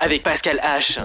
Avec Pascal H.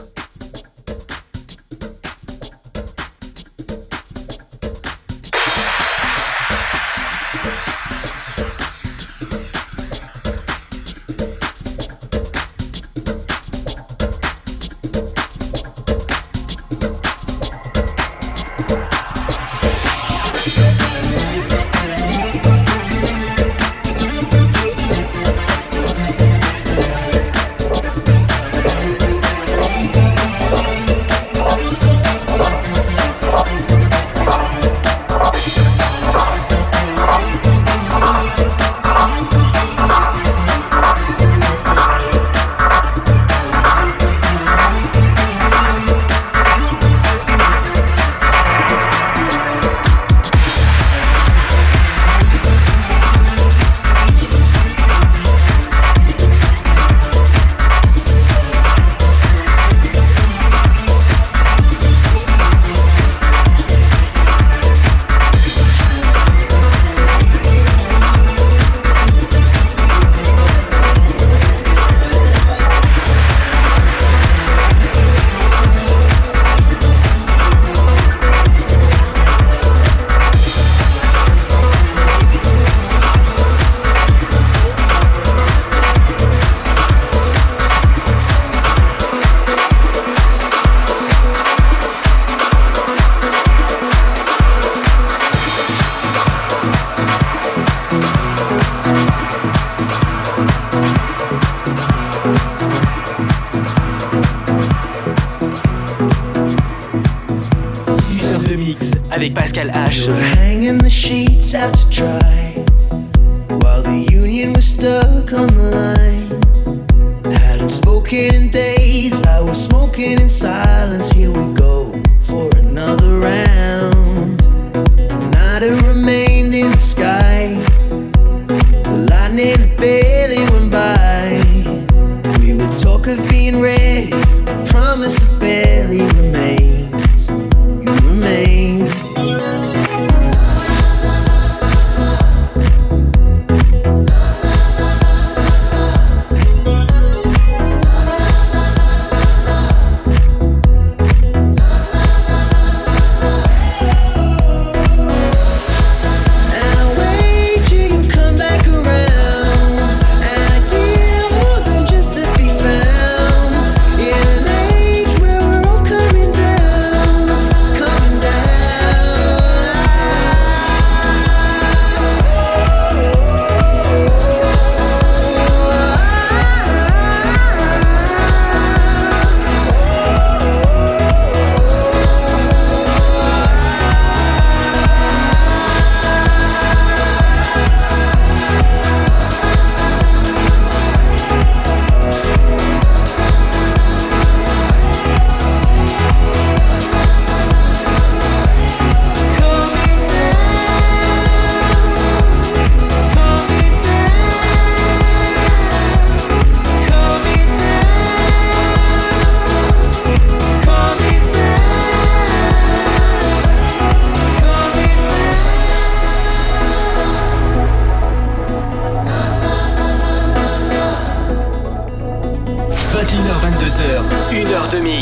avec Pascal H. Were hanging the sheets out to dry while the union was stuck on the line. Hadn't spoken in days, I was smoking in silence. Here we go for another round. Night had remained in the sky, the lightning barely went by. We would talk of being ready, promise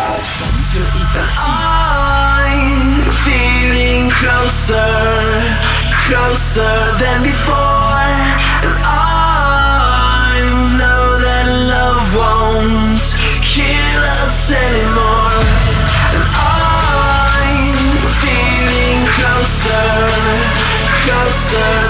Sur Hit Party. I'm feeling closer, closer than before. And I know that love won't kill us anymore. And I'm feeling closer, closer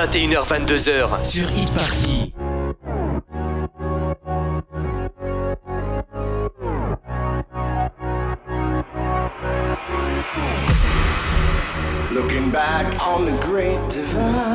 21h22h sur Hit Party. Looking back on the great divide.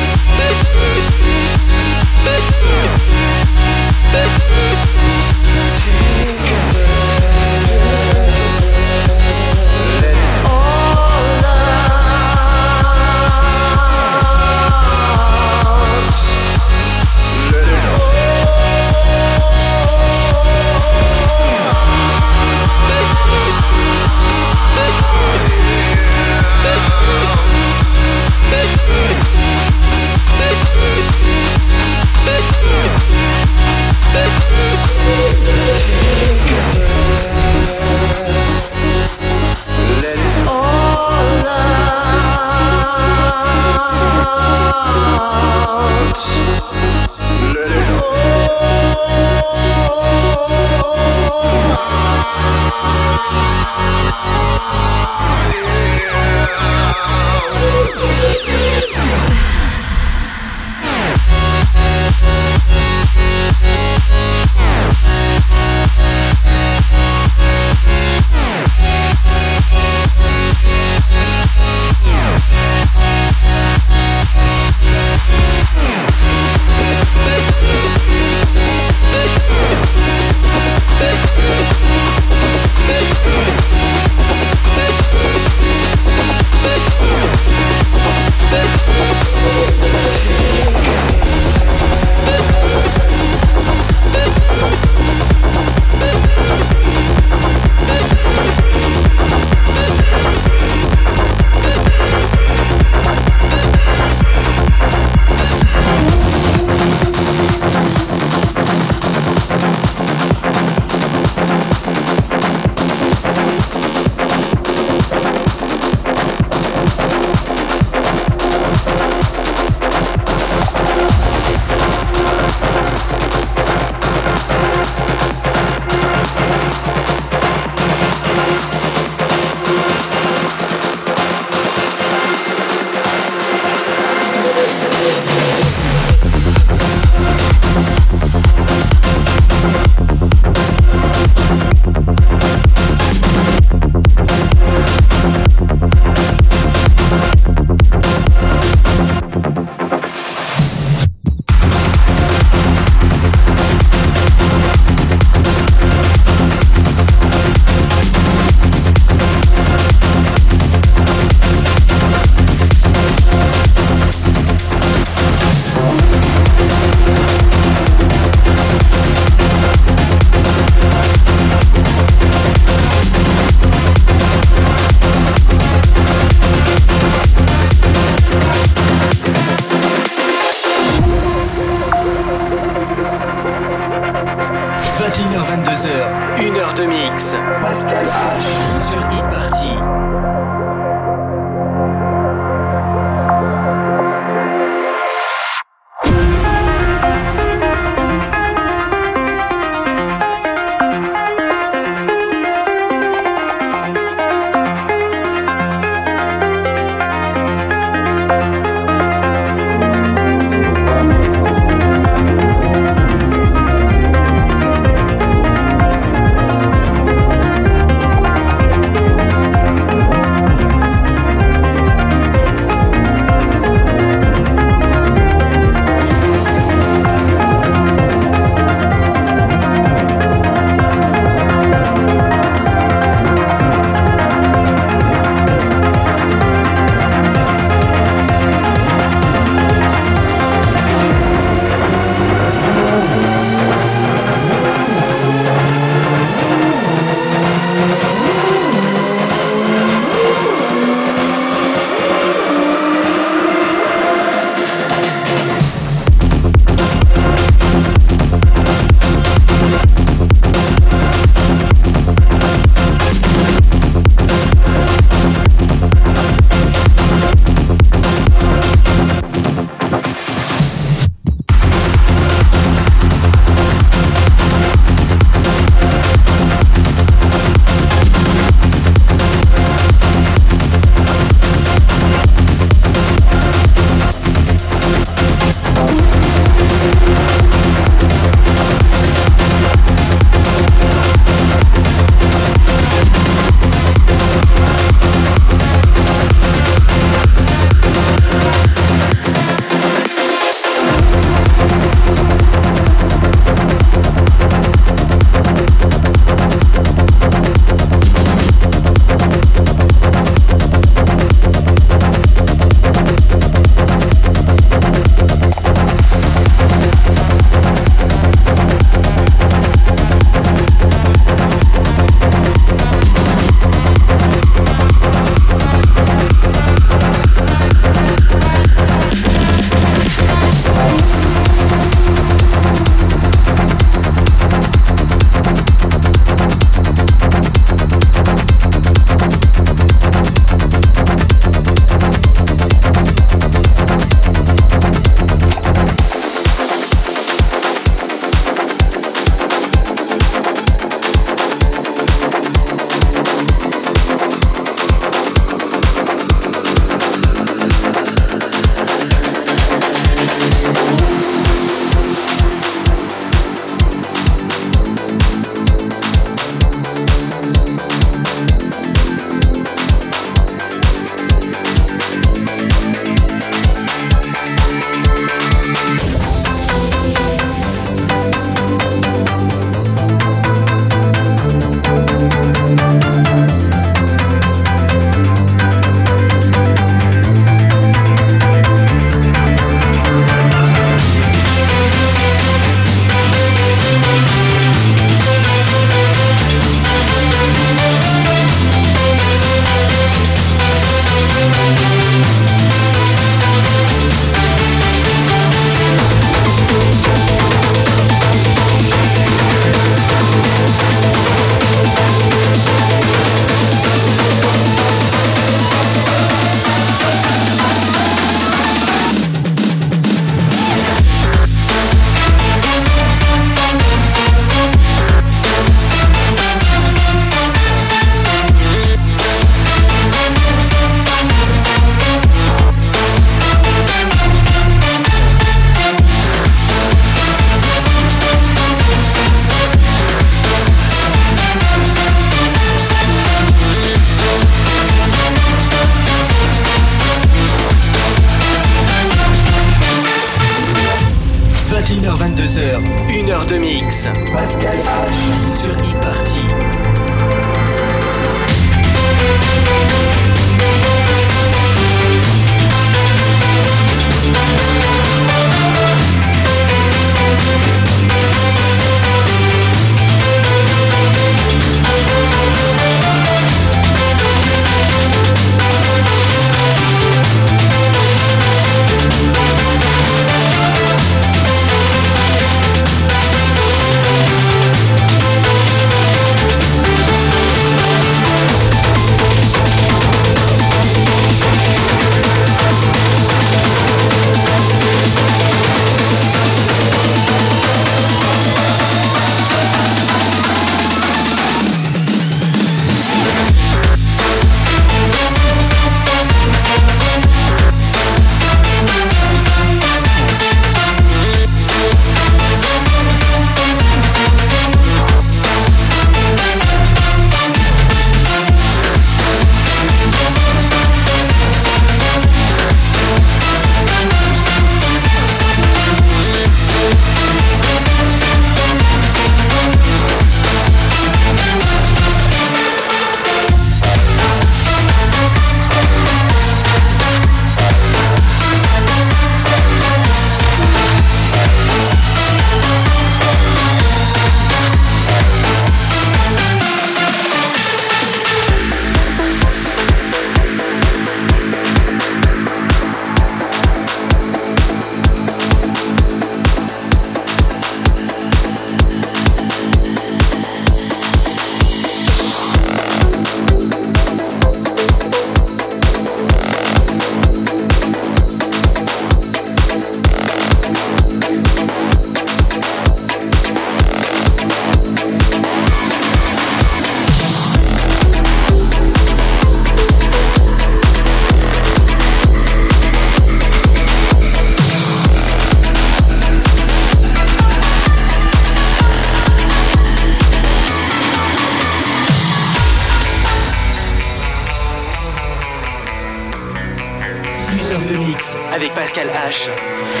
Pascal H.